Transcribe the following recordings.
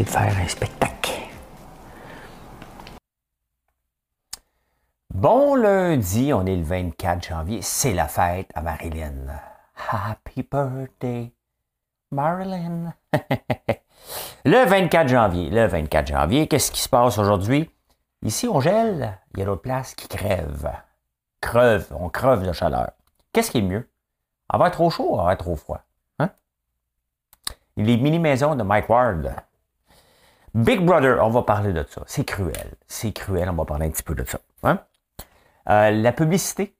De faire un spectacle. Bon lundi, on est le 24 janvier, c'est la fête à Marilyn. Happy birthday, Marilyn. le 24 janvier, le 24 janvier, qu'est-ce qui se passe aujourd'hui? Ici, on gèle, il y a d'autres places qui crèvent. Creve, on creve de chaleur. Qu'est-ce qui est mieux? Avoir trop chaud ou avoir trop froid? Hein? Les mini-maisons de Mike Ward, Big Brother, on va parler de ça. C'est cruel. C'est cruel, on va parler un petit peu de ça. Hein? Euh, la publicité.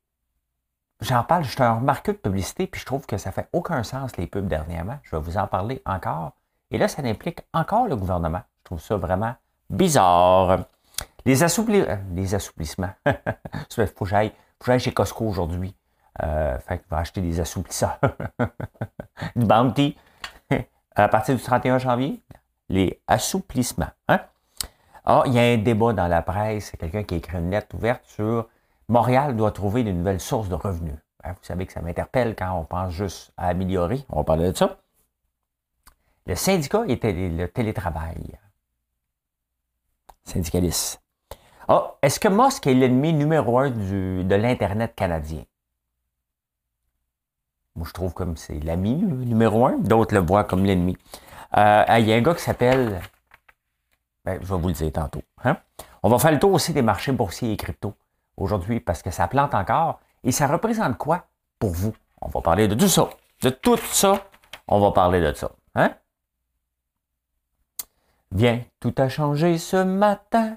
J'en parle, je un remarqueux de publicité, puis je trouve que ça fait aucun sens, les pubs dernièrement. Je vais vous en parler encore. Et là, ça implique encore le gouvernement. Je trouve ça vraiment bizarre. Les. Euh, les assouplissements. Il faut que j'aille chez Costco aujourd'hui. Euh, fait que je vais acheter des assouplisseurs. du Bounty. à partir du 31 janvier, les assouplissements. Hein? Ah, il y a un débat dans la presse, quelqu'un qui a écrit une lettre ouverte sur Montréal doit trouver de nouvelles sources de revenus. Hein, vous savez que ça m'interpelle quand on pense juste à améliorer. On va parler de ça. Le syndicat était le télétravail. Syndicaliste. Ah, est-ce que Musk est l'ennemi numéro un de l'Internet canadien? Moi, je trouve comme c'est l'ami numéro un. D'autres le voient comme l'ennemi. Euh, il y a un gars qui s'appelle. Ben, je vais vous le dire tantôt. Hein? On va faire le tour aussi des marchés boursiers et crypto aujourd'hui parce que ça plante encore. Et ça représente quoi pour vous? On va parler de tout ça. De tout ça, on va parler de ça. Hein? Bien, tout a changé ce matin.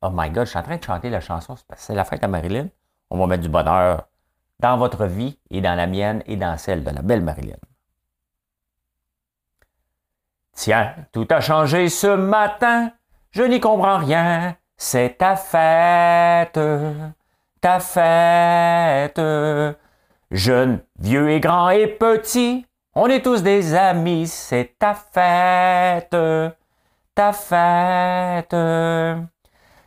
Oh my God, je suis en train de chanter la chanson. C'est la fête à Marilyn. On va mettre du bonheur dans votre vie et dans la mienne et dans celle de la belle Marilyn. Tiens, tout a changé ce matin, je n'y comprends rien, c'est ta fête, ta fête. Jeune, vieux et grand et petit, on est tous des amis, c'est ta fête, ta fête.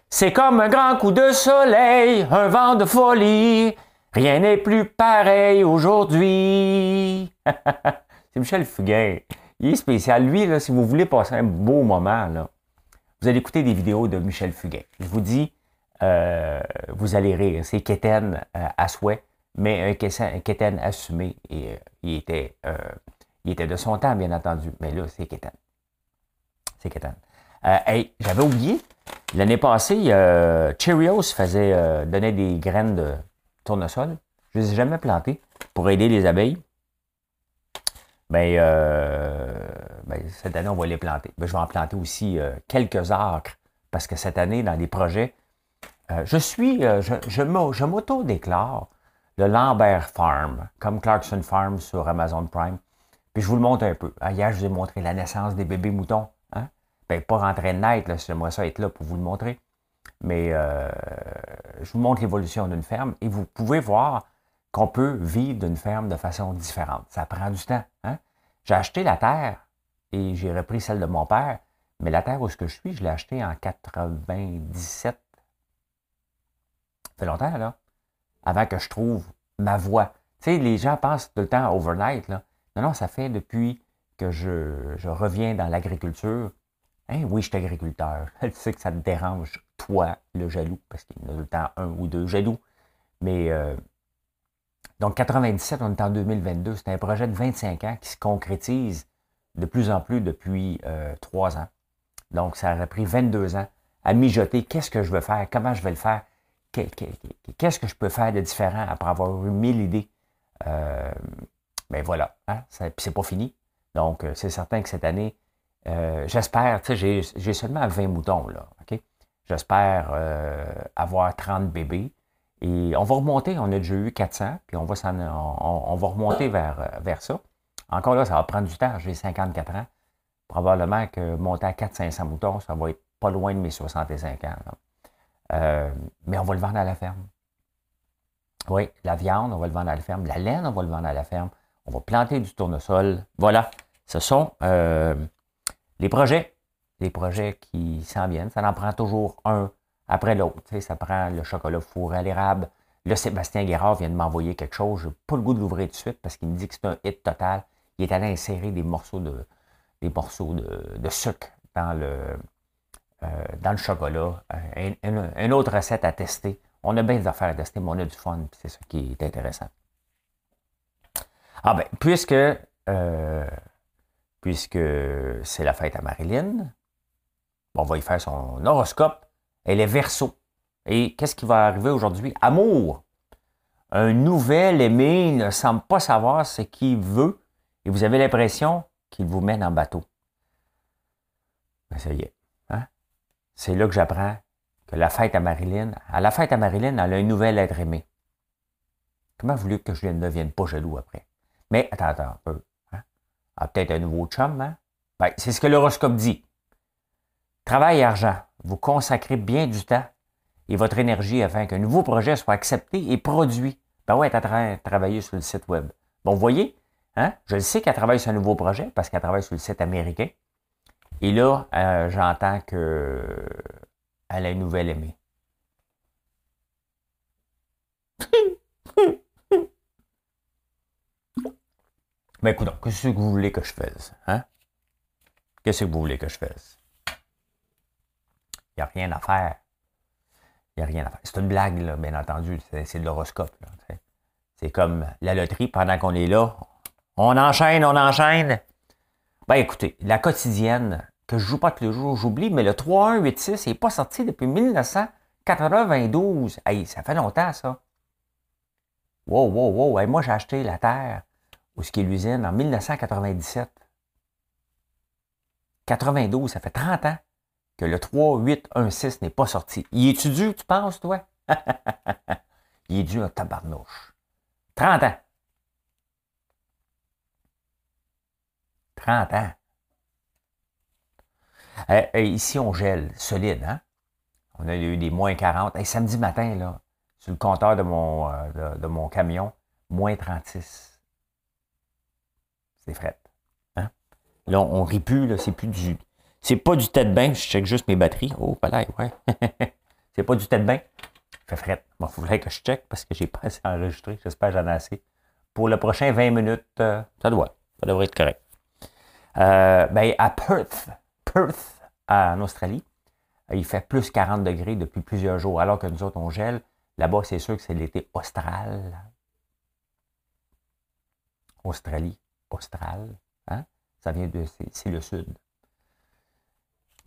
C'est comme un grand coup de soleil, un vent de folie, rien n'est plus pareil aujourd'hui. c'est Michel Fugain. Il est spécial. Lui, là, si vous voulez passer un beau moment, là, vous allez écouter des vidéos de Michel Fugain. Je vous dis, euh, vous allez rire. C'est Kéten euh, à souhait, mais un Kéten assumé. Et, euh, il, était, il était de son temps, bien entendu. Mais là, c'est Kéten. C'est Kéten. hey, j'avais oublié. L'année passée, Cheerios faisait donner des graines de tournesol. Je ne les ai jamais plantées pour aider les abeilles. Ben, euh, ben, cette année, on va les planter. Ben, je vais en planter aussi euh, quelques acres parce que cette année, dans les projets, euh, je suis, je, je m'auto-déclare le Lambert Farm, comme Clarkson Farm sur Amazon Prime. Puis je vous le montre un peu. Ah, hier, je vous ai montré la naissance des bébés moutons. Hein? Ben, pas rentrer de naître, j'aimerais ça être là pour vous le montrer. Mais je vous montre l'évolution d'une ferme et vous pouvez voir qu'on peut vivre d'une ferme de façon différente. Ça prend du temps. Hein? J'ai acheté la terre et j'ai repris celle de mon père, mais la terre où je suis, je l'ai achetée en 97. Ça fait longtemps, là, avant que je trouve ma voie. Tu sais, les gens pensent tout le temps overnight, là. Non, non, ça fait depuis que je, je reviens dans l'agriculture. Hein, oui, je suis agriculteur. Je sais que ça te dérange, toi, le jaloux, parce qu'il y en a tout le temps un ou deux jaloux. Mais euh, donc, 97, on est en 2022. C'est un projet de 25 ans qui se concrétise de plus en plus depuis euh, trois ans. Donc, ça aurait pris 22 ans à mijoter qu'est-ce que je veux faire, comment je vais le faire, qu'est-ce que je peux faire de différent après avoir eu mille idées. Euh, ben voilà, hein, c'est pas fini. Donc, euh, c'est certain que cette année, euh, j'espère, tu sais, j'ai seulement 20 moutons, là, OK? J'espère avoir 30 bébés. Et on va remonter, on a déjà eu 400, puis on va, on, va remonter vers, vers ça. Encore là, ça va prendre du temps, j'ai 54 ans. probablement que monter à 400-500 moutons, ça va être pas loin de mes 65 ans. Euh, mais on va le vendre à la ferme. Oui, la viande, on va le vendre à la ferme. La laine, on va le vendre à la ferme. On va planter du tournesol. Voilà. Ce sont euh, les projets. Les projets qui s'en viennent. Ça en prend toujours un après l'autre. ça prend le chocolat fourré à l'érable. Là, Sébastien Guérard vient de m'envoyer quelque chose. Je n'ai pas le goût de l'ouvrir tout de suite parce qu'il me dit que c'est un hit total. Il est allé insérer des morceaux de, des morceaux de, sucre dans le, euh, dans le chocolat. une autre recette à tester. On a bien des affaires à tester, mais on a du fun, c'est ça qui est intéressant. Ah ben, puisque, euh, puisque c'est la fête à Marilyn, on va y faire son horoscope. Elle est verso. Et qu'est-ce qui va arriver aujourd'hui? Amour. Un nouvel aimé ne semble pas savoir ce qu'il veut et vous avez l'impression qu'il vous mène en bateau. Ben, ça y est. Hein? C'est là que j'apprends que la fête à Marilyn, à la fête à Marilyn, elle a un nouvel être aimé. Comment voulu que je ne devienne pas jaloux après? Mais attends, attends un peu. Hein? Ah, peut-être un nouveau chum, hein? Ben, c'est ce que l'horoscope dit. Travail et argent. Vous consacrez bien du temps et votre énergie afin qu'un nouveau projet soit accepté et produit. Ben ouais, elle est en train de travailler sur le site web. Bon, vous voyez, hein? je le sais qu'elle travaille sur un nouveau projet parce qu'elle travaille sur le site américain. Et là, euh, j'entends que elle a une nouvelle aimée. Mais écoute, qu'est-ce que vous voulez que je fasse? Hein? Qu'est-ce que vous voulez que je fasse? Il n'y a rien à faire. Il n'y a rien à faire. C'est une blague, bien entendu. C'est de l'horoscope. C'est comme la loterie, pendant qu'on est là, on enchaîne, on enchaîne. Ben écoutez, la quotidienne, que je joue pas tous les jours, j'oublie, mais le 3186 n'est pas sorti depuis 1992. Hey, ça fait longtemps, ça. Wow, wow, wow. moi, j'ai acheté la terre où ce qui est l'usine en 1997. 92, ça fait 30 ans que le 3816 n'est pas sorti. Il est-tu dû, tu penses, toi? Il est dû à tabarnouche. 30 ans. 30 ans. Ici, on gèle solide. Hein? On a eu des moins 40. samedi matin, là, sur le compteur de mon, euh, camion, moins 36. C'est fret. Hein? Là, on, rit plus, c'est plus du. C'est pas du tête bain, je check juste mes batteries. Oh, là, ouais. c'est pas du tête bain. Fait fret. Bon, il faudrait que je check parce que j'ai pas assez enregistré. J'espère que j'en ai assez. Pour le prochain 20 minutes, ça doit. Ça devrait être correct. ben, à Perth, Perth, en Australie, il fait plus 40 degrés depuis plusieurs jours, alors que nous autres, on gèle. Là-bas, c'est sûr que c'est l'été austral. Australie, austral. Hein? Ça vient de. C'est le sud.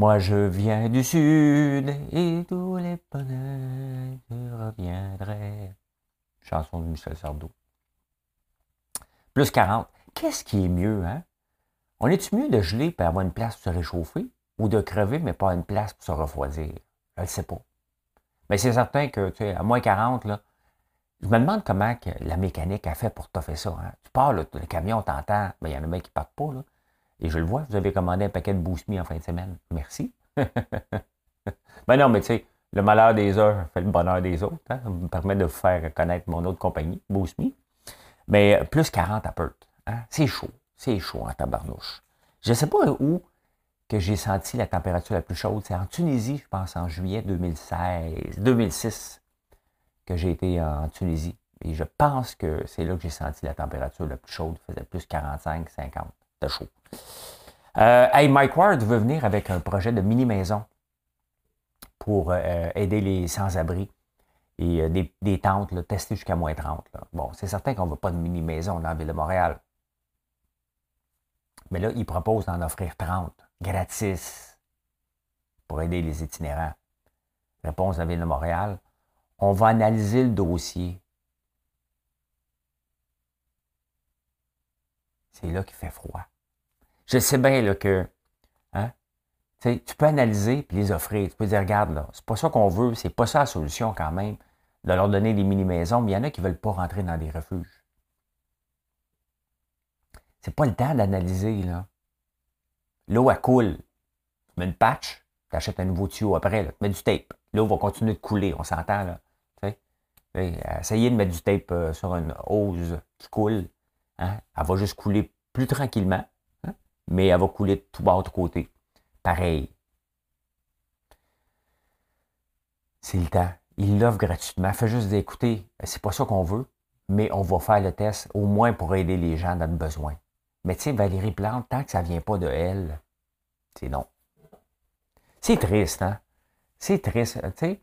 Moi, je viens du sud et tous les bonheurs je reviendrai. Chanson de Michel Sardou. Plus 40. Qu'est-ce qui est mieux, hein? On est-tu mieux de geler pour avoir une place pour se réchauffer ou de crever, mais pas une place pour se refroidir? Je ne sais pas. Mais c'est certain que, tu sais, à moins 40, là, je me demande comment que la mécanique a fait pour toffer ça. Hein? Tu pars, le camion, t'entends, mais il y en a même qui ne partent pas. Là. Et je le vois, vous avez commandé un paquet de Boost en fin de semaine. Merci. ben non, mais tu sais, le malheur des uns fait le bonheur des autres. Hein. Ça me permet de vous faire connaître mon autre compagnie, Boost Me. Mais plus 40 à Perth. Hein. C'est chaud. C'est chaud en tabarnouche. Je ne sais pas où que j'ai senti la température la plus chaude. C'est en Tunisie, je pense, en juillet 2016, 2006, que j'ai été en Tunisie. Et je pense que c'est là que j'ai senti la température la plus chaude. Il faisait plus 45, 50. C'était chaud. Euh, hey, Mike Ward veut venir avec un projet de mini-maison pour euh, aider les sans-abri et euh, des, tentes là, testées jusqu'à moins 30. Bon, c'est certain qu'on ne veut pas de mini-maison dans la ville de Montréal. Mais là, il propose d'en offrir 30, gratis, pour aider les itinérants. Réponse de la Ville de Montréal. On va analyser le dossier. C'est là qu'il fait froid. Je sais bien que hein, tu peux analyser et les offrir. Tu peux dire, regarde, là, c'est pas ça qu'on veut, c'est pas ça la solution quand même, de leur donner des mini-maisons, mais il y en a qui ne veulent pas rentrer dans des refuges. C'est pas le temps d'analyser. L'eau, elle coule. Tu mets une patch, tu achètes un nouveau tuyau après, tu mets du tape. L'eau va continuer de couler, on s'entend, là. essayez de mettre du tape euh, sur une hose qui coule. Hein. Elle va juste couler plus tranquillement, mais elle va couler de tout bas, de côté. Pareil. C'est le temps. Il l'offre gratuitement. Fais juste d'écouter. C'est pas ça qu'on veut, mais on va faire le test au moins pour aider les gens dans le besoin. Mais tu sais, Valérie Plante, tant que ça ne vient pas de elle, c'est non. C'est triste, hein? C'est triste, tu sais.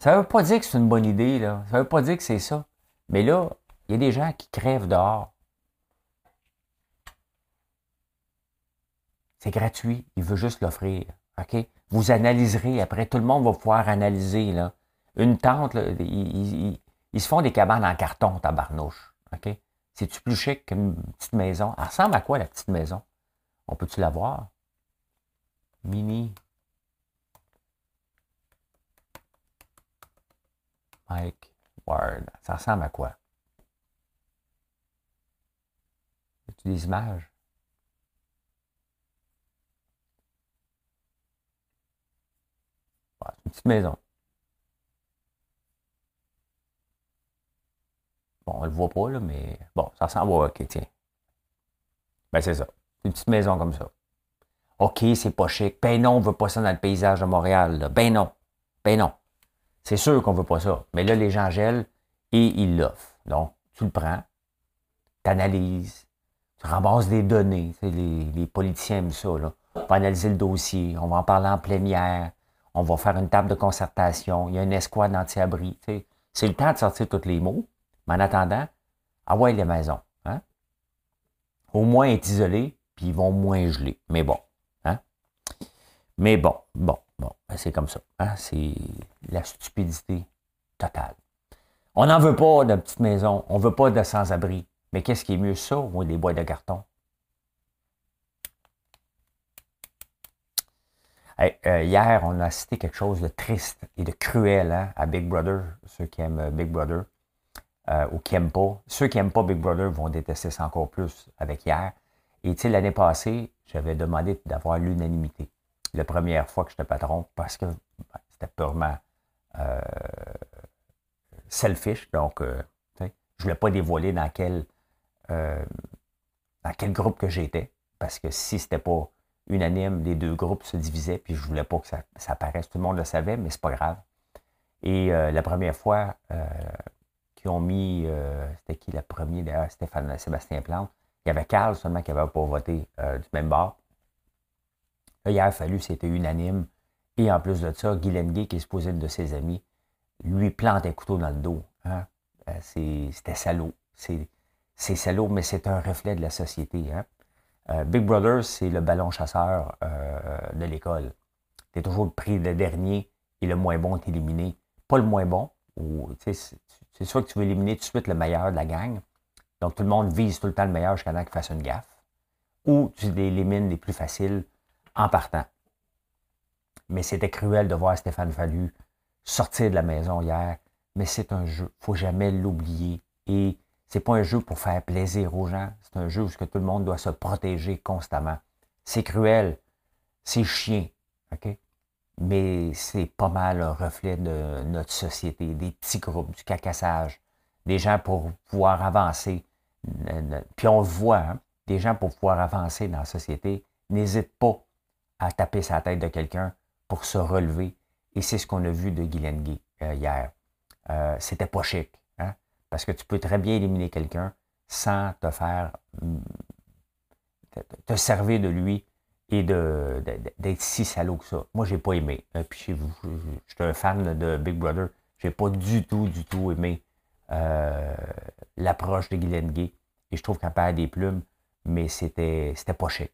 Ça ne veut pas dire que c'est une bonne idée, là. Ça ne veut pas dire que c'est ça. Mais là, il y a des gens qui crèvent dehors. C'est gratuit. Il veut juste l'offrir. OK? Vous analyserez. Après, tout le monde va pouvoir analyser. Là. Une tente, ils, se font des cabanes en carton, tabarnouche. OK? C'est-tu plus chic qu'une petite maison? Elle ressemble à quoi, la petite maison? On peut-tu la voir? Mini. Mike Ward. Ça ressemble à quoi? As-tu des images? Une petite maison. Bon, on le voit pas, là, mais bon, ça ressemble à OK, tiens. Ben, c'est ça. Une petite maison comme ça. OK, c'est pas chic. Ben non, on veut pas ça dans le paysage de Montréal. Ben non. Ben non. C'est sûr qu'on veut pas ça. Mais là, les gens gèlent et ils l'offrent. Donc, tu le prends, tu analyses, tu ramasses des données. Les, les, politiciens aiment ça. Là. On va analyser le dossier, on va en parler en plénière, on va faire une table de concertation, il y a une escouade anti-abri. C'est le temps de sortir tous les mots. Mais en attendant, ah ouais, les maisons. Hein? Au moins être isolés, puis ils vont moins geler. Mais bon. Hein? Mais bon, bon, bon, ben, c'est comme ça. Hein? C'est la stupidité totale. On n'en veut pas de petites maisons, on ne veut pas de sans-abri. Mais qu'est-ce qui est mieux, ça ou des boîtes de carton? Euh, hier, on a cité quelque chose de triste et de cruel hein, à Big Brother, ceux qui aiment Big Brother. Euh, ou qui n'aiment pas. Ceux qui n'aiment pas Big Brother vont détester ça encore plus avec hier. Et tu sais, l'année passée, j'avais demandé d'avoir l'unanimité. La première fois que j'étais patron, parce que ben, c'était purement euh, selfish. Donc, euh, je ne voulais pas dévoiler dans quel, dans quel groupe que j'étais. Parce que si c'était pas unanime, les deux groupes se divisaient, puis je voulais pas que ça, apparaisse. Tout le monde le savait, mais c'est pas grave. Et la première fois, ont mis, euh, c'était qui le premier? D'ailleurs, Stéphane Sébastien Plante. Il y avait Carl seulement qui n'avait pas voté euh, du même bord. Là, il a fallu, c'était unanime. Et en plus de ça, Guy Lenguet, qui est supposé de ses amis, lui plante un couteau dans le dos. Hein. Euh, c'était salaud. C'est salaud, mais c'est un reflet de la société. Hein. Big Brother, c'est le ballon chasseur de l'école. Tu es toujours pris le dernier et le moins bon est éliminé. Pas le moins bon, c'est sûr que tu veux éliminer tout de suite le meilleur de la gang. Donc, tout le monde vise tout le temps le meilleur jusqu'à ce qu'il fasse une gaffe. Ou tu élimines les plus faciles en partant. Mais c'était cruel de voir Stéphane Fallu sortir de la maison hier. Mais c'est un jeu. Faut jamais l'oublier. Et c'est pas un jeu pour faire plaisir aux gens. C'est un jeu où tout le monde doit se protéger constamment. C'est cruel. C'est chien. Mais c'est pas mal un reflet de notre société, des petits groupes, du cacassage, des gens pour pouvoir avancer. Puis on le voit, hein, des gens pour pouvoir avancer dans la société n'hésitent pas à taper sa tête de quelqu'un pour se relever. Et c'est ce qu'on a vu de Guylaine euh, hier. Euh, C'était pas chic, parce que tu peux très bien éliminer quelqu'un sans te faire te servir de lui et d'être si salaud que ça. Moi, j'ai pas aimé. Euh, puis chez vous, je suis un fan de Big Brother. J'ai pas du tout, du tout aimé euh, l'approche de Guylaine Gay. Et je trouve qu'elle perd des plumes, mais c'était c'était pas chic.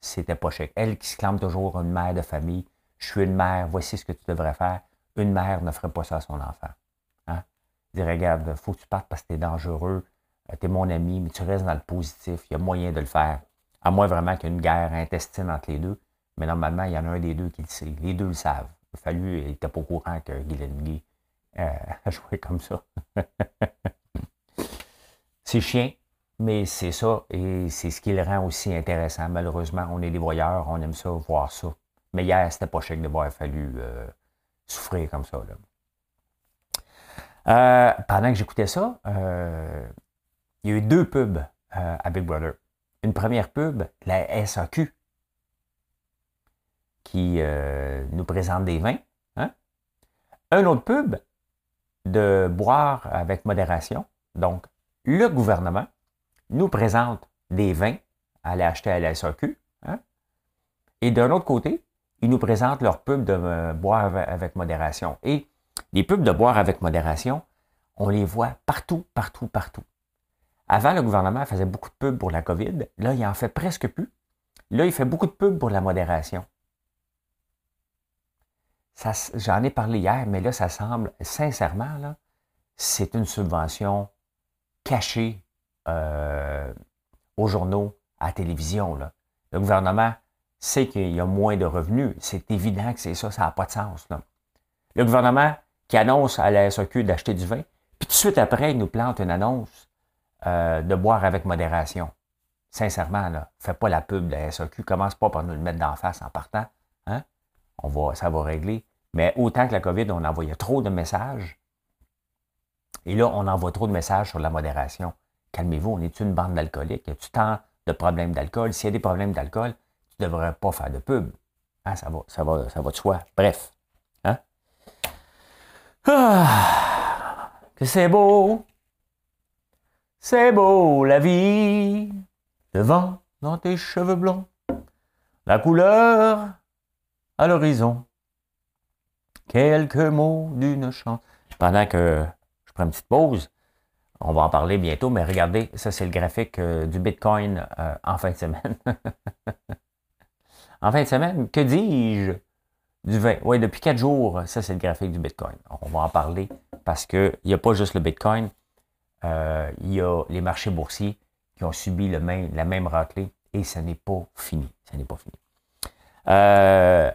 C'était pas chic. Elle qui se clame toujours une mère de famille. Je suis une mère, voici ce que tu devrais faire. Une mère ne ferait pas ça à son enfant. Dit, regarde, faut que tu partes parce que tu es dangereux. Euh, tu es mon ami, mais tu restes dans le positif. Il y a moyen de le faire. À moins vraiment qu'il y ait une guerre intestine entre les deux. Mais normalement, il y en a un des deux qui le sait. Les deux le savent. Il a fallu, il n'était pas au courant que Guylaine euh, a joué comme ça. c'est chien. Mais c'est ça, et c'est ce qui le rend aussi intéressant. Malheureusement, on est des voyeurs, on aime ça, voir ça. Mais hier, c'était pas chèque de voir, fallu euh, souffrir comme ça. Euh, pendant que j'écoutais ça, euh, il y a eu deux pubs à Big Brother. Une première pub, la SAQ, qui nous présente des vins. Hein? Un autre pub de boire avec modération. Donc, le gouvernement nous présente des vins à aller acheter à la SAQ. Hein? Et d'un autre côté, ils nous présentent leur pub de euh, boire avec modération. Les pubs de boire avec modération, on les voit partout, partout, partout. Avant, le gouvernement faisait beaucoup de pubs pour la COVID. Là, il en fait presque plus. Là, il fait beaucoup de pubs pour la modération. J'en ai parlé hier, mais là, ça semble, sincèrement, c'est une subvention cachée euh, aux journaux, à la télévision. Le gouvernement sait qu'il y a moins de revenus. C'est évident que c'est ça, ça n'a pas de sens. Le gouvernement qui annonce à la SAQ d'acheter du vin, puis tout de suite après, il nous plante une annonce euh, de boire avec modération. Sincèrement, là, fais pas la pub de la SAQ, commence pas par nous le mettre d'en face en partant. Hein? On va, ça va régler. Mais autant que la COVID, on envoyait trop de messages. Et là, on envoie trop de messages sur la modération calmez-vous, on est une bande d'alcooliques, y a-tu tant de problèmes d'alcool? S'il y a des problèmes d'alcool, tu ne devrais pas faire de pub. Hein, ça, va, ça, va, ça va de soi. Bref. Ah, que c'est beau. C'est beau la vie. Le vent dans tes cheveux blonds. La couleur à l'horizon. Quelques mots d'une chance. Pendant que je prends une petite pause, on va en parler bientôt, mais regardez, ça c'est le graphique euh, du Bitcoin euh, en fin de semaine. en fin de semaine, que dis-je? Du 20. Oui, depuis quatre jours, ça c'est le graphique du Bitcoin. On va en parler parce qu'il n'y a pas juste le Bitcoin, euh, il y a les marchés boursiers qui ont subi la même raclée et ça n'est pas fini. Ça n'est pas fini.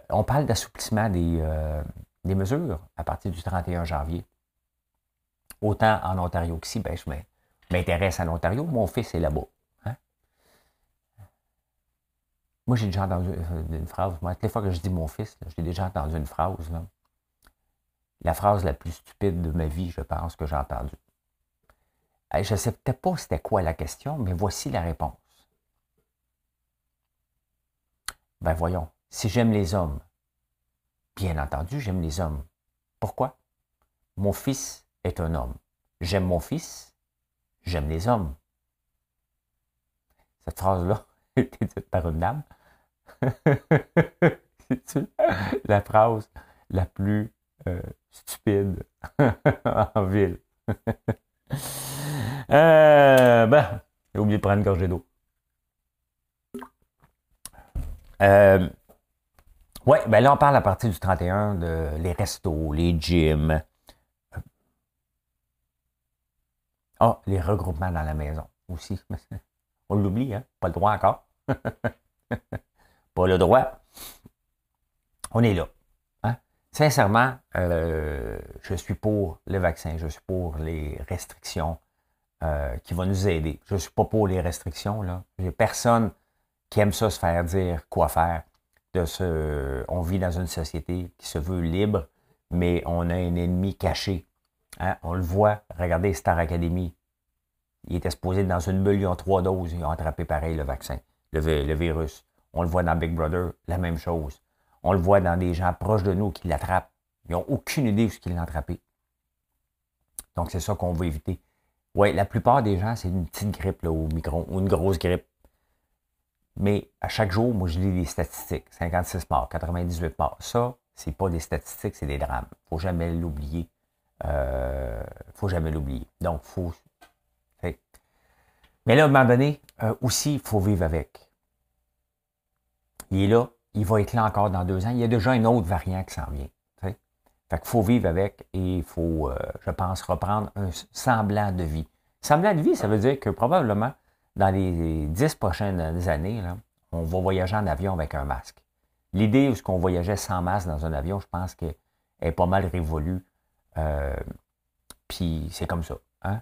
on parle d'assouplissement des, des mesures à partir du 31 janvier autant en Ontario qu'ici, ben, je m'intéresse à l'Ontario. Mon fils est là-bas. Hein. Moi, j'ai déjà entendu euh, une phrase. Toutes les fois que je dis mon fils, j'ai déjà entendu une phrase. La phrase la plus stupide de ma vie, je pense, que j'ai entendue. Je ne sais peut-être pas c'était quoi la question, mais voici la réponse. Ben voyons, si j'aime les hommes, bien entendu, j'aime les hommes. Pourquoi? Mon fils est un homme. J'aime mon fils, j'aime les hommes. Cette phrase-là été dite par une dame. C'est la phrase la plus euh, stupide en ville? euh, ben, j'ai oublié de prendre une gorgée d'eau. Euh, oui, ben là, on parle à partir du 31 de les restos, les gyms, Ah, les regroupements dans la maison aussi. On l'oublie, hein? Pas le droit encore. pas le droit. On est là. Hein? Sincèrement, euh, je suis pour le vaccin, je suis pour les restrictions euh, qui vont nous aider. Je ne suis pas pour les restrictions. Là. J'ai personne qui aime ça se faire dire quoi faire. On vit dans une société qui se veut libre, mais on a un ennemi caché Hein? On le voit, regardez Star Academy. Il était exposé dans une bulle, ils ont trois doses, ils ont attrapé pareil le vaccin, le, virus. On le voit dans Big Brother, la même chose. On le voit dans des gens proches de nous qui l'attrapent. Ils n'ont aucune idée de ce qu'ils l'ont attrapé. Donc, c'est ça qu'on veut éviter. Oui, la plupart des gens, c'est une petite grippe là, au micro, ou une grosse grippe. Mais à chaque jour, moi, je lis les statistiques. 56 morts, 98 morts. Ça, c'est pas des statistiques, c'est des drames. Il ne faut jamais l'oublier. Il euh, faut jamais l'oublier. Donc, faut. Mais là, à un moment donné, euh, aussi, il faut vivre avec. Il est là, il va être là encore dans deux ans. Il y a déjà une autre variant qui s'en vient. Fait qu'il faut vivre avec et il faut, euh, je pense, reprendre un semblant de vie. Semblant de vie, ça veut dire que probablement, dans les dix prochaines années, on va voyager en avion avec un masque. L'idée où qu'on voyageait sans masque dans un avion, je pense qu'elle est pas mal révolue euh, puis c'est comme ça. Hein?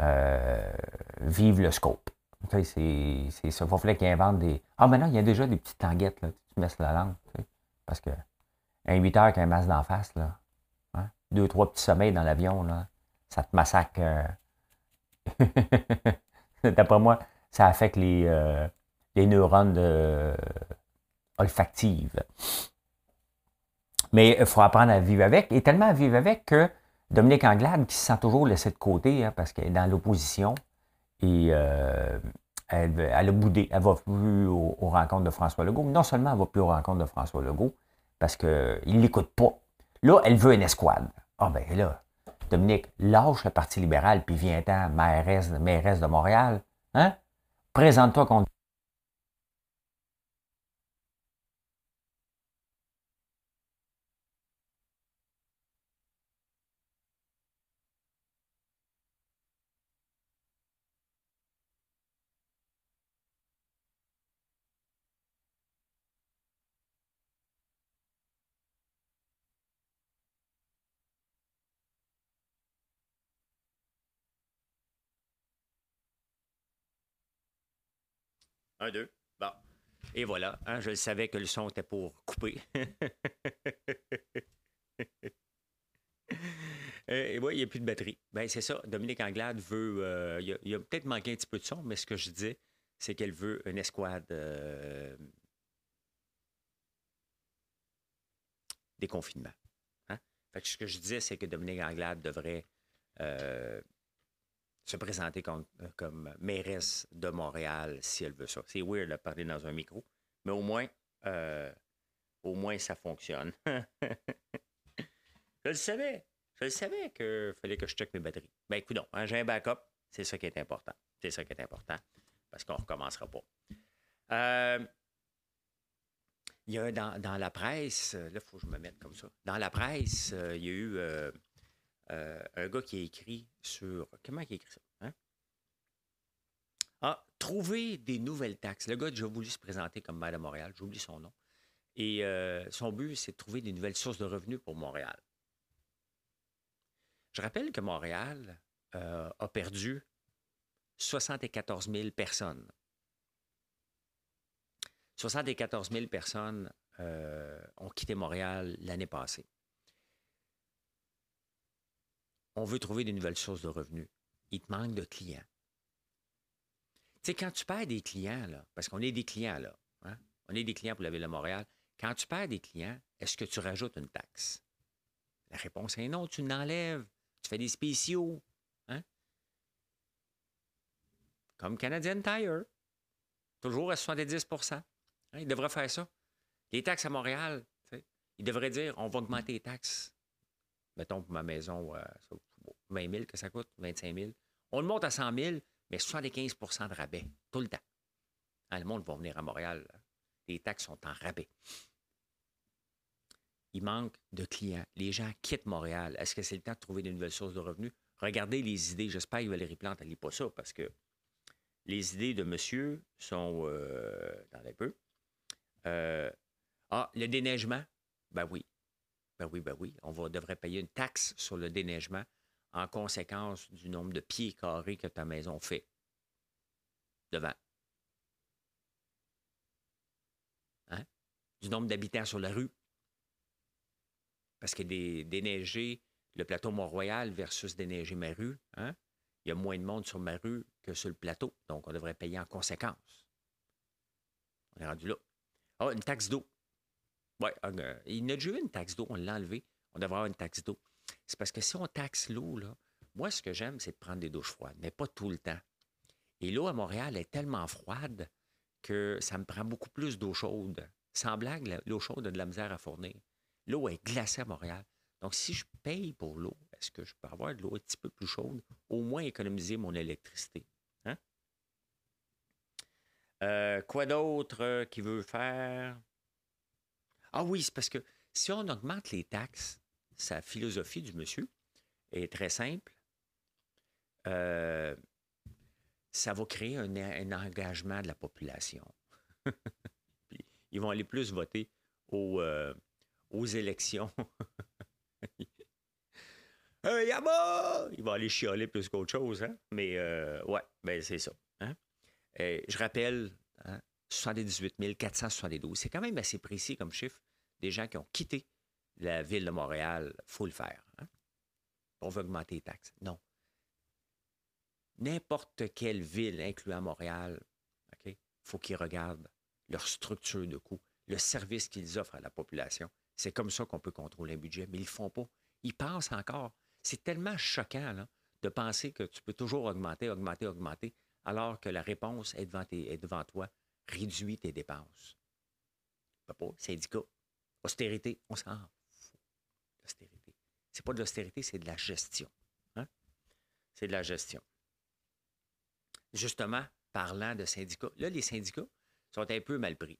Euh, vive le scope. c'est ça. Il va falloir qu'ils inventent des. Ah, maintenant, il y a déjà des petites tanguettes, là. Tu mets sur la langue, Parce que un 8 heures qu'un masque d'en face, là. Hein? Deux, trois petits sommeils dans l'avion, là. Ça te massacre. Euh... D'après moi, ça affecte les, euh, les neurones de... olfactives. Mais il faut apprendre à vivre avec, et tellement à vivre avec que Dominique Anglade, qui se sent toujours laissé de côté, hein, parce qu'elle est dans l'opposition, et euh, elle, a boudé, elle va plus aux, rencontres de François Legault. Non seulement elle va plus aux rencontres de François Legault, parce qu'il ne l'écoute pas. Là, elle veut une escouade. Ah ben là, Dominique, lâche le Parti libéral, puis viens-t'en, mairesse de Montréal. Hein? Présente-toi contre Un, deux. Bon. Et voilà. Hein, je savais que le son était pour couper. Et oui, il n'y a plus de batterie. Ben, c'est ça. Dominique Anglade veut. Euh, il a, peut-être manqué un petit peu de son, mais ce que je disais, c'est qu'elle veut une escouade euh, déconfinement. Hein? Fait ce que je disais, c'est que Dominique Anglade devrait euh, se présenter comme, euh, comme, mairesse de Montréal si elle veut ça. C'est weird de parler dans un micro, mais au moins, euh, au moins ça fonctionne. je le savais. Je le savais qu'il fallait que je check mes batteries. Ben écoute, hein, j'ai un backup. C'est ça qui est important. C'est ça qui est important. Parce qu'on ne recommencera pas. Euh, il y a dans, dans, la presse, là, il faut que je me mette comme ça. Dans la presse, il y a eu euh, un gars qui a écrit sur. Comment il a écrit ça? Hein? Ah, trouver des nouvelles taxes. Le gars a déjà voulu se présenter comme maire de Montréal, j'oublie son nom. Et euh, son but, c'est de trouver des nouvelles sources de revenus pour Montréal. Je rappelle que Montréal euh, a perdu 74 000 personnes. 74 000 personnes ont quitté Montréal l'année passée on veut trouver des nouvelles sources de revenus. Il te manque de clients. Tu sais, quand tu perds des clients, là, parce qu'on est des clients, là, hein, on est des clients pour la Ville de Montréal, quand tu perds des clients, est-ce que tu rajoutes une taxe? La réponse est non, tu l'enlèves. Tu fais des spéciaux. Hein? Comme Canadian Tire. Toujours à 70% hein, Il devrait faire ça. Les taxes à Montréal, il devrait dire on va augmenter les taxes mettons pour ma maison, 20 000 que ça coûte, 25 000. On le monte à 100 000, mais 75% de rabais, tout le temps. Hein, le monde va venir à Montréal. Les taxes sont en rabais. Il manque de clients. Les gens quittent Montréal. Est-ce que c'est le temps de trouver de nouvelles sources de revenus? Regardez les idées. J'espère que Valérie Plante, elle pas ça parce que les idées de monsieur sont. Euh, un peu. Euh, ah, le déneigement? Ben oui. Ben oui, ben oui, on va, devrait payer une taxe sur le déneigement en conséquence du nombre de pieds carrés que ta maison fait devant. Hein? Du nombre d'habitants sur la rue. Parce que des, déneiger le plateau Mont-Royal versus déneiger ma rue, hein? il y a moins de monde sur ma rue que sur le plateau. Donc, on devrait payer en conséquence. On est rendu là. Ah, une taxe d'eau. Il n'a déjà eu une taxe d'eau, on l'a enlevé. On devrait avoir une taxe d'eau. C'est parce que si on taxe l'eau, moi, ce que j'aime, c'est de prendre des douches froides, mais pas tout le temps. Et l'eau à Montréal est tellement froide que ça me prend beaucoup plus d'eau chaude. Sans blague, l'eau chaude a de la misère à fournir. L'eau est glacée à Montréal. Donc, si je paye pour l'eau, est-ce que je peux avoir de l'eau un petit peu plus chaude? Au moins économiser mon électricité? Hein? Euh, quoi d'autre euh, qui veut faire? Ah oui, c'est parce que si on augmente les taxes, sa philosophie du monsieur est très simple. Euh, ça va créer un, engagement de la population. ils vont aller plus voter aux, euh, élections. hey, Yama! Ils vont aller chialer plus qu'autre chose, hein? Mais euh, ouais, ben c'est ça. Hein? je rappelle, 78 472. C'est quand même assez précis comme chiffre des gens qui ont quitté la ville de Montréal. Il faut le faire. Hein? On veut augmenter les taxes. Non. N'importe quelle ville, incluant Montréal, il faut qu'ils regardent leur structure de coûts, le service qu'ils offrent à la population. C'est comme ça qu'on peut contrôler un budget, mais ils ne le font pas. Ils pensent encore. C'est tellement choquant de penser que tu peux toujours augmenter, augmenter, augmenter, alors que la réponse est devant toi. Réduis tes dépenses. Pas, syndicat. Austérité, on s'en fout. L'austérité. C'est pas de l'austérité, c'est de la gestion. Hein? C'est de la gestion. Justement, parlant de syndicats, là, les syndicats sont un peu mal pris.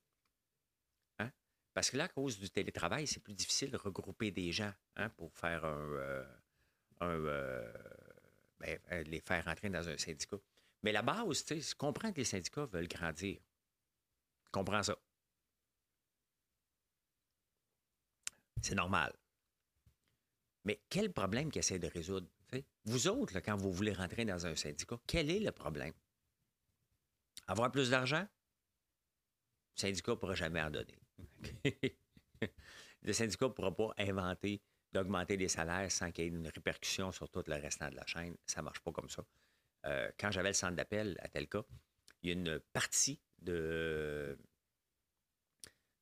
Hein? Parce que là, à cause du télétravail, c'est plus difficile de regrouper des gens hein, pour faire un. Euh, euh, ben, euh, les faire rentrer dans un syndicat. Mais la base, tu sais, comprends que les syndicats veulent grandir. Comprends ça. C'est normal. Mais quel problème qu'ils essaient de résoudre? Vous autres, quand vous voulez rentrer dans un syndicat, quel est le problème? Avoir plus d'argent? Le syndicat ne pourra jamais en donner. le syndicat ne pourra pas inventer d'augmenter les salaires sans qu'il y ait une répercussion sur tout le restant de la chaîne. Ça ne marche pas comme ça. Euh, quand j'avais le centre d'appel à tel cas, il y a une partie de,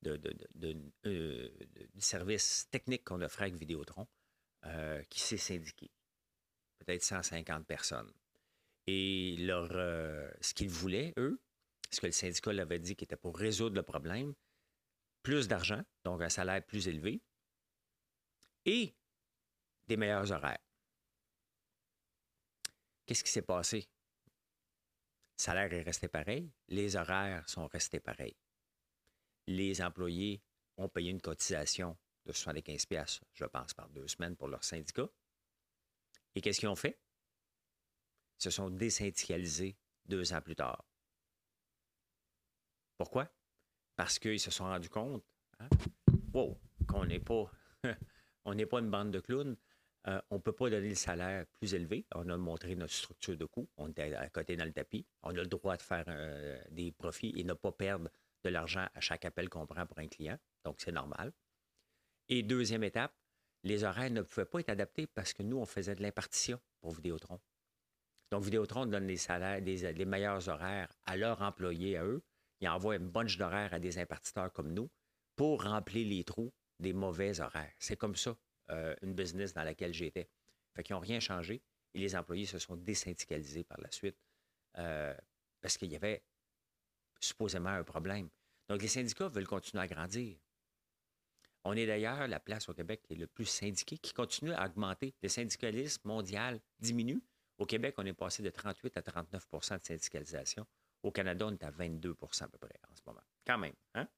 de, euh, du service technique qu'on offrait avec Vidéotron euh, qui s'est syndiqué. Peut-être 150 personnes. Et leur, ce qu'ils voulaient, eux, ce que le syndicat l'avait dit qui était pour résoudre le problème, plus d'argent, donc un salaire plus élevé, et des meilleurs horaires. Qu'est-ce qui s'est passé? Salaire est resté pareil, les horaires sont restés pareils. Les employés ont payé une cotisation de 75 pièces, je pense, par deux semaines pour leur syndicat. Et qu'est-ce qu'ils ont fait? Ils se sont désyndicalisés deux ans plus tard. Pourquoi? Parce qu'ils se sont rendus compte hein, qu'on n'est pas une bande de clowns. Euh, on ne peut pas donner le salaire plus élevé. On a montré notre structure de coût. On est à côté dans le tapis. On a le droit de faire euh, des profits et ne pas perdre de l'argent à chaque appel qu'on prend pour un client. Donc, c'est normal. Et deuxième étape, les horaires ne pouvaient pas être adaptés parce que nous, on faisait de l'impartition pour Vidéotron. Donc, Vidéotron donne les salaires, les meilleurs horaires à leurs employés, à eux. Ils envoient une bunch d'horaires à des impartiteurs comme nous pour remplir les trous des mauvais horaires. C'est comme ça euh, une business dans laquelle j'étais. Fait qu'ils n'ont rien changé et les employés se sont désyndicalisés par la suite euh, parce qu'il y avait supposément un problème. Donc, les syndicats veulent continuer à grandir. On est d'ailleurs la place au Québec qui est le plus syndiqué, qui continue à augmenter. Le syndicalisme mondial diminue. Au Québec, on est passé de 38 à 39% de syndicalisation. Au Canada, on est à 22% à peu près en ce moment. Quand même, hein?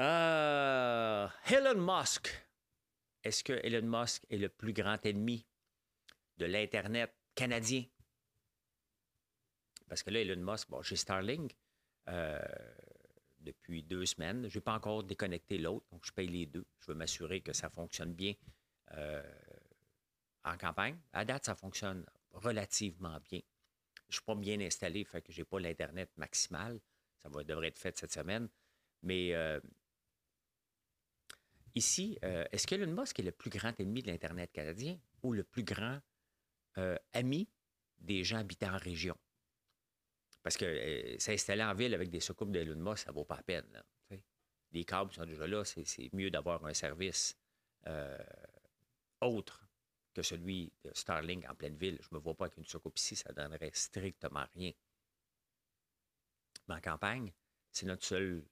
Euh, Elon Musk. Est-ce que Elon Musk est le plus grand ennemi de l'Internet canadien? Parce que là, Elon Musk, bon, j'ai Starlink euh, depuis deux semaines. Je n'ai pas encore déconnecté l'autre, donc je paye les deux. Je veux m'assurer que ça fonctionne bien euh, en campagne. À date, ça fonctionne relativement bien. Je ne suis pas bien installé, fait que je n'ai pas l'Internet maximal. Ça va, devrait être fait cette semaine. Mais Ici, euh, est-ce que Elon Musk est le plus grand ennemi de l'Internet canadien ou le plus grand euh, ami des gens habitant en région? Parce que euh, s'installer en ville avec des soucoupes d'Elon Musk, ça ne vaut pas la peine. les câbles sont déjà là, c'est mieux d'avoir un service autre que celui de Starlink en pleine ville. Je ne me vois pas qu'une soucoupe ici, ça ne donnerait strictement rien. Mais en campagne, c'est notre seul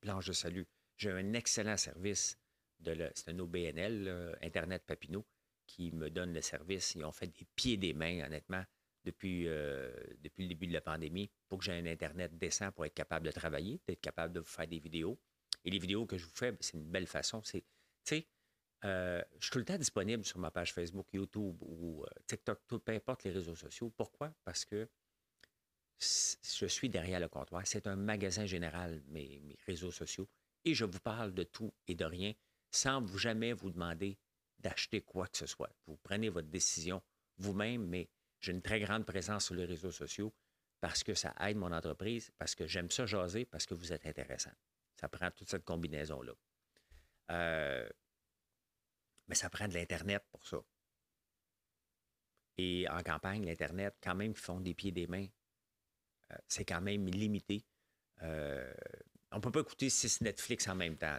planche de salut. J'ai un excellent service c'est un OBNL, Internet Papineau, qui me donne le service. Ils ont fait des pieds des mains, honnêtement, depuis, euh, depuis le début de la pandémie, pour que j'ai un Internet décent pour être capable de travailler, d'être capable de vous faire des vidéos. Et les vidéos que je vous fais, ben, c'est une belle façon. Euh, je suis tout le temps disponible sur ma page Facebook, YouTube ou euh, TikTok, tout, peu importe les réseaux sociaux. Pourquoi? Parce que je suis derrière le comptoir. C'est un magasin général, mes, mes réseaux sociaux. Et je vous parle de tout et de rien sans vous jamais vous demander d'acheter quoi que ce soit. Vous prenez votre décision vous-même, mais j'ai une très grande présence sur les réseaux sociaux. parce que ça aide mon entreprise, parce que j'aime ça jaser, parce que vous êtes intéressant. Ça prend toute cette combinaison-là. Euh, mais ça prend de l'Internet pour ça. Et en campagne, l'Internet, quand même, ils font des pieds et des mains. Euh, c'est quand même limité. Euh, on ne peut pas écouter six Netflix en même temps.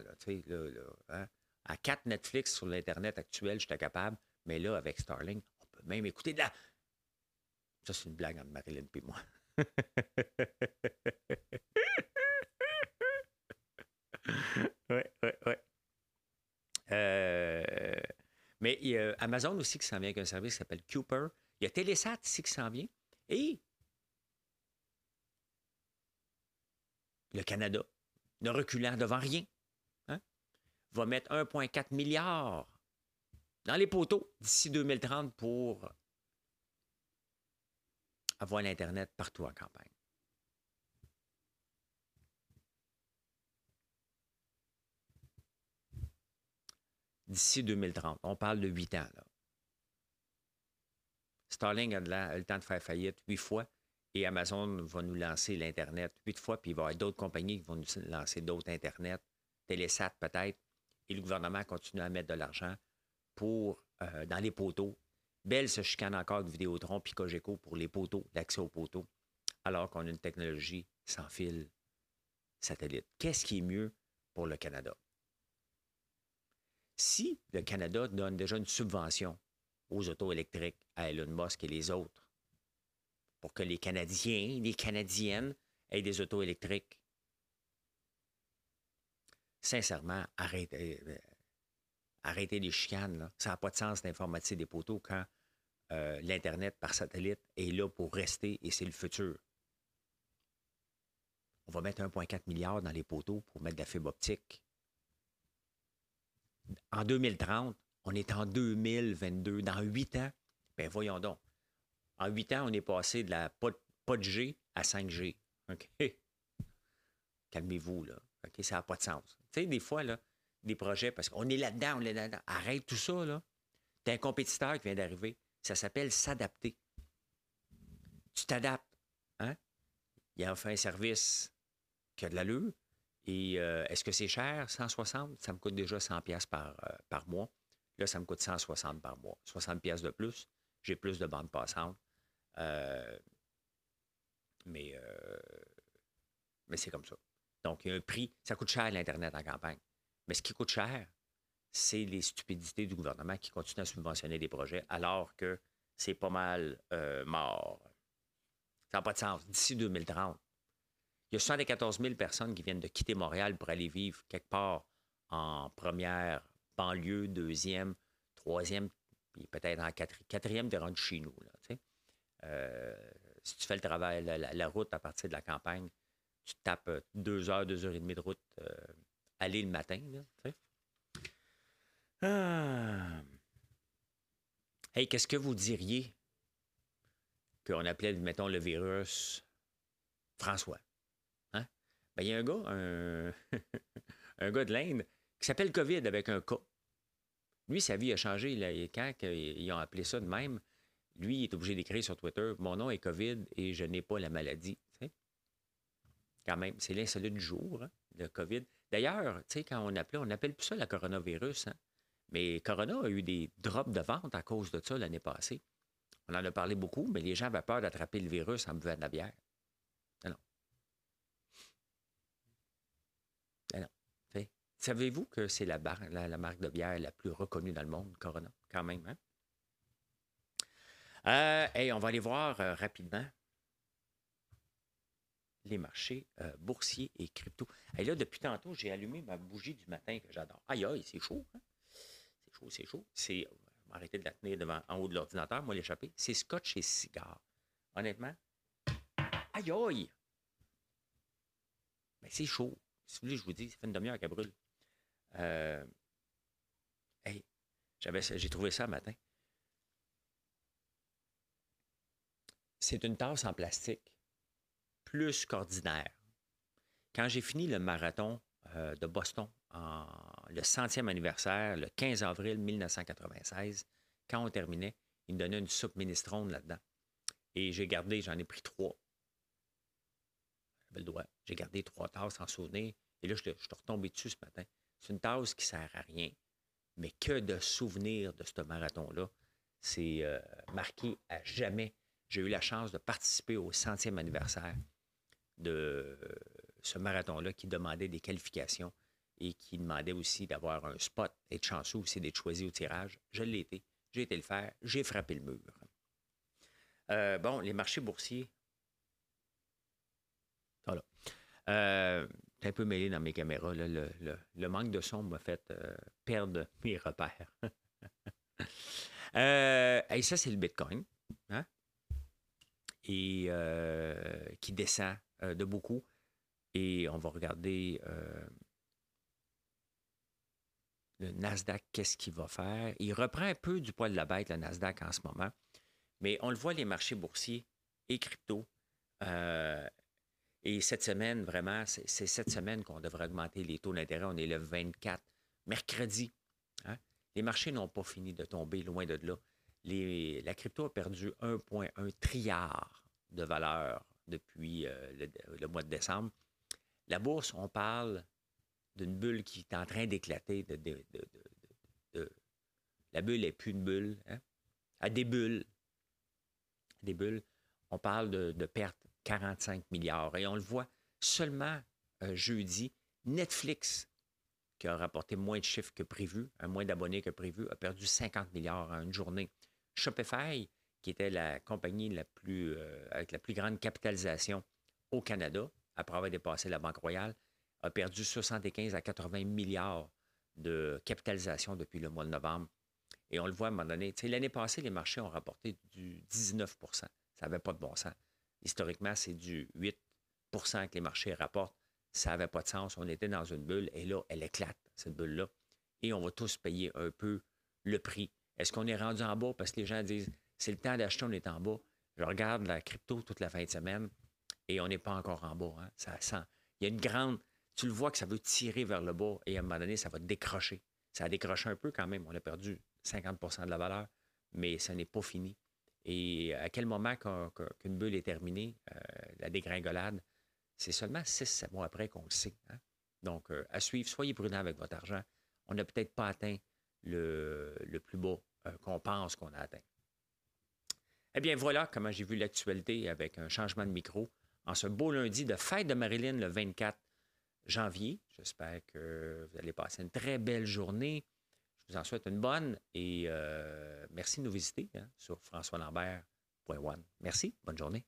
Hein. À quatre Netflix sur l'Internet actuel, j'étais capable. Mais là, avec Starlink, on peut même écouter de la. Ça, c'est une blague entre Marilyn et moi. oui, oui, oui. Euh, mais il y a Amazon aussi qui s'en vient avec un service qui s'appelle Cooper. Il y a Telesat ici qui s'en vient. Et le Canada, ne reculant devant rien, va mettre 1,4 milliard dans les poteaux d'ici 2030 pour avoir l'Internet partout en campagne. D'ici 2030. On parle de huit ans. Là. Starlink a, le temps de faire faillite huit fois et Amazon va nous lancer l'Internet huit fois, puis il va y avoir d'autres compagnies qui vont nous lancer d'autres Internet, Télésat peut-être, et le gouvernement continue à mettre de l'argent pour euh, dans les poteaux. Belle se chicane encore avec Vidéotron puis Cogeco pour les poteaux, l'accès aux poteaux, alors qu'on a une technologie sans fil satellite. Qu'est-ce qui est mieux pour le Canada? Si le Canada donne déjà une subvention aux autos électriques à Elon Musk et les autres, pour que les Canadiens, les Canadiennes aient des autos électriques, sincèrement, arrêtez, euh, arrêtez les chicanes. Ça n'a pas de sens d'informatiser des poteaux quand euh, l'Internet par satellite est là pour rester et c'est le futur. On va mettre 1,4 milliard dans les poteaux pour mettre de la fibre optique. En 2030, on est en 2022. Dans huit ans, ben voyons donc. En huit ans, on est passé de la pas, de G à 5G. OK? Calmez-vous, là. OK? Ça n'a pas de sens. Des fois, là, des projets, parce qu'on est là-dedans, on est là-dedans. Arrête tout ça, là. T'as un compétiteur qui vient d'arriver. Ça s'appelle s'adapter. Tu t'adaptes. Hein? Il a fait un service qui a de l'allure. Et euh, est-ce que c'est cher, 160? Ça me coûte déjà 100 pièces par, euh, par mois. Là, ça me coûte 160 par mois. 60 pièces de plus. J'ai plus de bandes passantes. Euh, mais mais c'est comme ça. Donc, il y a un prix. Ça coûte cher l'Internet en campagne. Mais ce qui coûte cher, c'est les stupidités du gouvernement qui continue à subventionner des projets alors que c'est pas mal euh, mort. Ça n'a pas de sens. D'ici 2030, il y a 74 000 personnes qui viennent de quitter Montréal pour aller vivre quelque part en première banlieue, deuxième, troisième, puis peut-être en quatrième, de rendu chez nous. Euh, si tu fais le travail, la, route à partir de la campagne, tu tapes deux heures, deux heures et demie de route euh, aller le matin. Là, ah. Hey, qu'est-ce que vous diriez qu'on appelait, mettons, le virus François? Hein? Ben, il y a un gars, un, un gars de l'Inde, qui s'appelle COVID avec un K. Lui, sa vie a changé. Là, quand ils ont appelé ça de même, lui, il est obligé d'écrire sur Twitter Mon nom est COVID et je n'ai pas la maladie. Quand même, c'est l'insolite du jour, hein, le COVID. D'ailleurs, tu sais, quand on appelait, on n'appelle plus ça la coronavirus. Hein? Mais Corona a eu des drops de vente à cause de ça l'année passée. On en a parlé beaucoup, mais les gens avaient peur d'attraper le virus en buvant de la bière. Non, non. Savez-vous que c'est la, la, marque de bière la plus reconnue dans le monde, Corona, quand même, hein? Euh, on va aller voir euh, rapidement les marchés euh, boursiers et crypto. Et là, depuis tantôt, j'ai allumé ma bougie du matin que j'adore. Aïe, aïe, c'est chaud. Hein? C'est chaud, c'est chaud. C'est, arrêter de la tenir devant, en haut de l'ordinateur, moi l'échapper. C'est scotch et cigare. Honnêtement, aïe, aïe. Mais c'est chaud. Si vous voulez, je vous dis, ça fait une demi-heure qu'elle brûle. Euh, hey, j'avais, j'ai trouvé ça matin. C'est une tasse en plastique plus qu'ordinaire. Quand j'ai fini le marathon euh, de Boston, en, le centième anniversaire, le 15 avril 1996, quand on terminait, il me donnait une soupe minestrone là-dedans. Et j'ai gardé, j'en ai pris trois. J'avais le droit. J'ai gardé trois tasses en souvenir. Et là, je, je suis retombé dessus ce matin. C'est une tasse qui ne sert à rien, mais que de souvenirs de ce marathon-là. C'est euh, marqué à jamais. J'ai eu la chance de participer au centième anniversaire de ce marathon-là qui demandait des qualifications et qui demandait aussi d'avoir un spot, être chanceux aussi d'être choisi au tirage. Je l'ai été. J'ai été le faire. J'ai frappé le mur. Euh, bon, les marchés boursiers. Voilà. Euh, un peu mêlé dans mes caméras. Le, manque de son m'a fait euh, perdre mes repères. et ça, c'est le Bitcoin. Hein? Et qui descend de beaucoup. Et on va regarder le Nasdaq, qu'est-ce qu'il va faire. Il reprend un peu du poids de la bête, le Nasdaq, en ce moment. Mais on le voit, les marchés boursiers et crypto. Euh, et cette semaine, vraiment, c'est cette semaine qu'on devrait augmenter les taux d'intérêt. On est le 24, mercredi. Hein. Les marchés n'ont pas fini de tomber, loin de là. la crypto a perdu 1,1 trilliard de valeur depuis euh, le, mois de décembre. La bourse, on parle d'une bulle qui est en train d'éclater. La bulle n'est plus une bulle. Hein? À des bulles. Des bulles. On parle de, pertes 45 milliards. Et on le voit seulement euh, jeudi. Netflix, qui a rapporté moins de chiffres que prévu, moins d'abonnés que prévu, a perdu 50 milliards en une journée. Shopify, qui était la compagnie la plus, euh, avec la plus grande capitalisation au Canada, après avoir dépassé la Banque Royale, a perdu 75 à 80 milliards de capitalisation depuis le mois de novembre. Et on le voit à un moment donné. L'année passée, les marchés ont rapporté du 19% Ça n'avait pas de bon sens. Historiquement, c'est du 8% que les marchés rapportent. Ça n'avait pas de sens. On était dans une bulle et là, elle éclate, cette bulle-là. Et on va tous payer un peu le prix. Est-ce qu'on est rendu en bas parce que les gens disent c'est le temps d'acheter, on est en bas? Je regarde la crypto toute la fin de semaine et on n'est pas encore en bas. Hein. Ça sent. Il y a une grande tu le vois que ça veut tirer vers le bas et à un moment donné, ça va décrocher. Ça a décroché un peu quand même. On a perdu 50% de la valeur, mais ça n'est pas fini. Et à quel moment qu'une bulle est terminée, euh, la dégringolade, c'est seulement 6-7 mois après qu'on le sait. Hein. Donc, euh, à suivre, soyez prudent avec votre argent. On n'a peut-être pas atteint le, plus bas euh, qu'on pense qu'on a atteint. Eh bien, voilà comment j'ai vu l'actualité avec un changement de micro en ce beau lundi de fête de Marilyn le 24 janvier. J'espère que vous allez passer une très belle journée. Je vous en souhaite une bonne et euh, merci de nous visiter hein, sur françoislambert.one. Merci, bonne journée.